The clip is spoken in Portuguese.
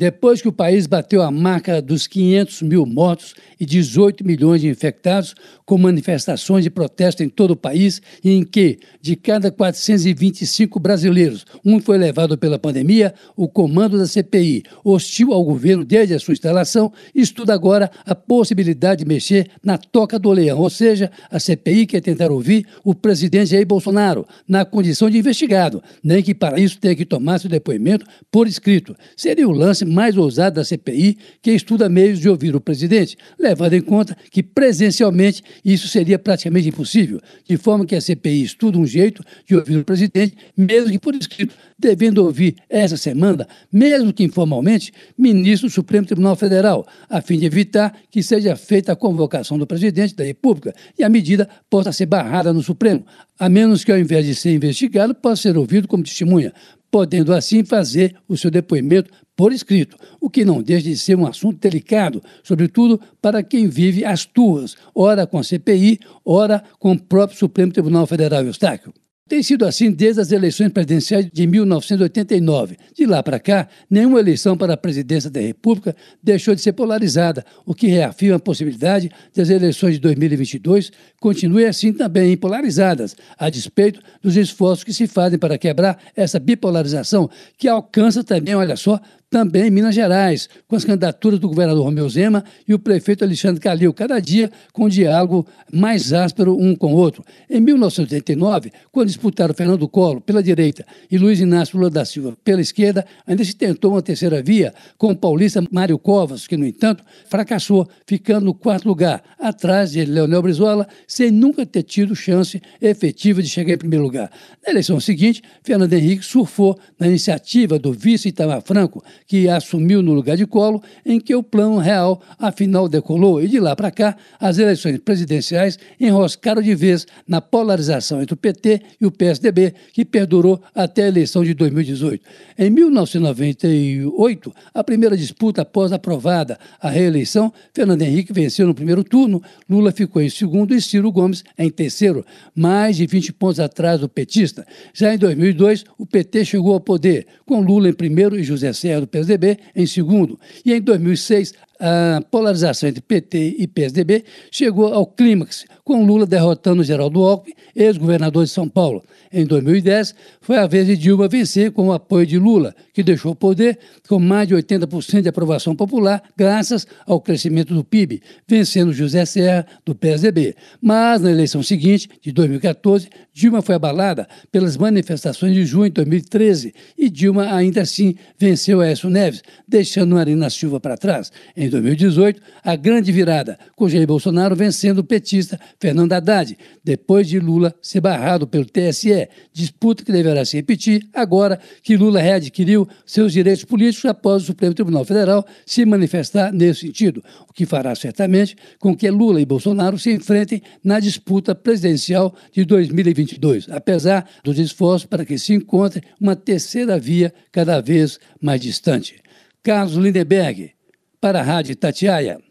Depois que o país bateu a marca dos 500 mil mortos e 18 milhões de infectados, com manifestações de protesto em todo o país, em que, de cada 425 brasileiros, um foi levado pela pandemia, o comando da CPI, hostil ao governo desde a sua instalação, estuda agora a possibilidade de mexer na toca do leão, ou seja, a CPI quer tentar ouvir o presidente Jair Bolsonaro, na condição de investigado, nem que para isso tenha que tomar seu depoimento por escrito. Seria o lance mais ousado da CPI, que estuda meios de ouvir o presidente, levando em conta que presencialmente isso seria praticamente impossível, de forma que a CPI estuda um jeito de ouvir o presidente, mesmo que por escrito, devendo ouvir essa semana, mesmo que informalmente, ministro do Supremo Tribunal Federal, a fim de evitar que seja feita a convocação do presidente da República e a medida possa ser barrada no Supremo, a menos que, ao invés de ser investigado, possa ser ouvido como testemunha, podendo assim fazer o seu depoimento por escrito, o que não deixa de ser um assunto delicado, sobretudo para quem vive as turras, ora com a CPI, ora com o próprio Supremo Tribunal Federal Eustáquio. Tem sido assim desde as eleições presidenciais de 1989. De lá para cá, nenhuma eleição para a presidência da República deixou de ser polarizada, o que reafirma a possibilidade de as eleições de 2022 continuem assim também polarizadas, a despeito dos esforços que se fazem para quebrar essa bipolarização, que alcança também, olha só, também em Minas Gerais, com as candidaturas do governador Romeu Zema e o prefeito Alexandre Calil, cada dia com um diálogo mais áspero um com o outro. Em 1989, quando disputaram Fernando Collor pela direita e Luiz Inácio Lula da Silva pela esquerda, ainda se tentou uma terceira via com o paulista Mário Covas, que, no entanto, fracassou, ficando no quarto lugar, atrás de Leonel Brizola, sem nunca ter tido chance efetiva de chegar em primeiro lugar. Na eleição seguinte, Fernando Henrique surfou na iniciativa do vice Itamar Franco, que assumiu no lugar de Colo, em que o plano real afinal decolou e de lá para cá as eleições presidenciais enroscaram de vez na polarização entre o PT e o PSDB, que perdurou até a eleição de 2018. Em 1998, a primeira disputa após aprovada a reeleição, Fernando Henrique venceu no primeiro turno, Lula ficou em segundo e Ciro Gomes em terceiro, mais de 20 pontos atrás do petista. Já em 2002, o PT chegou ao poder, com Lula em primeiro e José Serra do PSDB em segundo. E em 2006, a polarização entre PT e PSDB chegou ao clímax, com Lula derrotando Geraldo Alckmin, ex-governador de São Paulo. Em 2010, foi a vez de Dilma vencer com o apoio de Lula, que deixou o poder com mais de 80% de aprovação popular, graças ao crescimento do PIB, vencendo José Serra, do PSDB. Mas, na eleição seguinte, de 2014, Dilma foi abalada pelas manifestações de junho de 2013 e Dilma, ainda assim, venceu Aécio Neves, deixando Marina Silva para trás. Em em 2018, a grande virada, com Jair Bolsonaro vencendo o petista Fernando Haddad, depois de Lula ser barrado pelo TSE, disputa que deverá se repetir agora que Lula readquiriu seus direitos políticos após o Supremo Tribunal Federal se manifestar nesse sentido, o que fará certamente com que Lula e Bolsonaro se enfrentem na disputa presidencial de 2022, apesar dos esforços para que se encontre uma terceira via cada vez mais distante. Carlos Lindeberg, para a Rádio Tatiaia.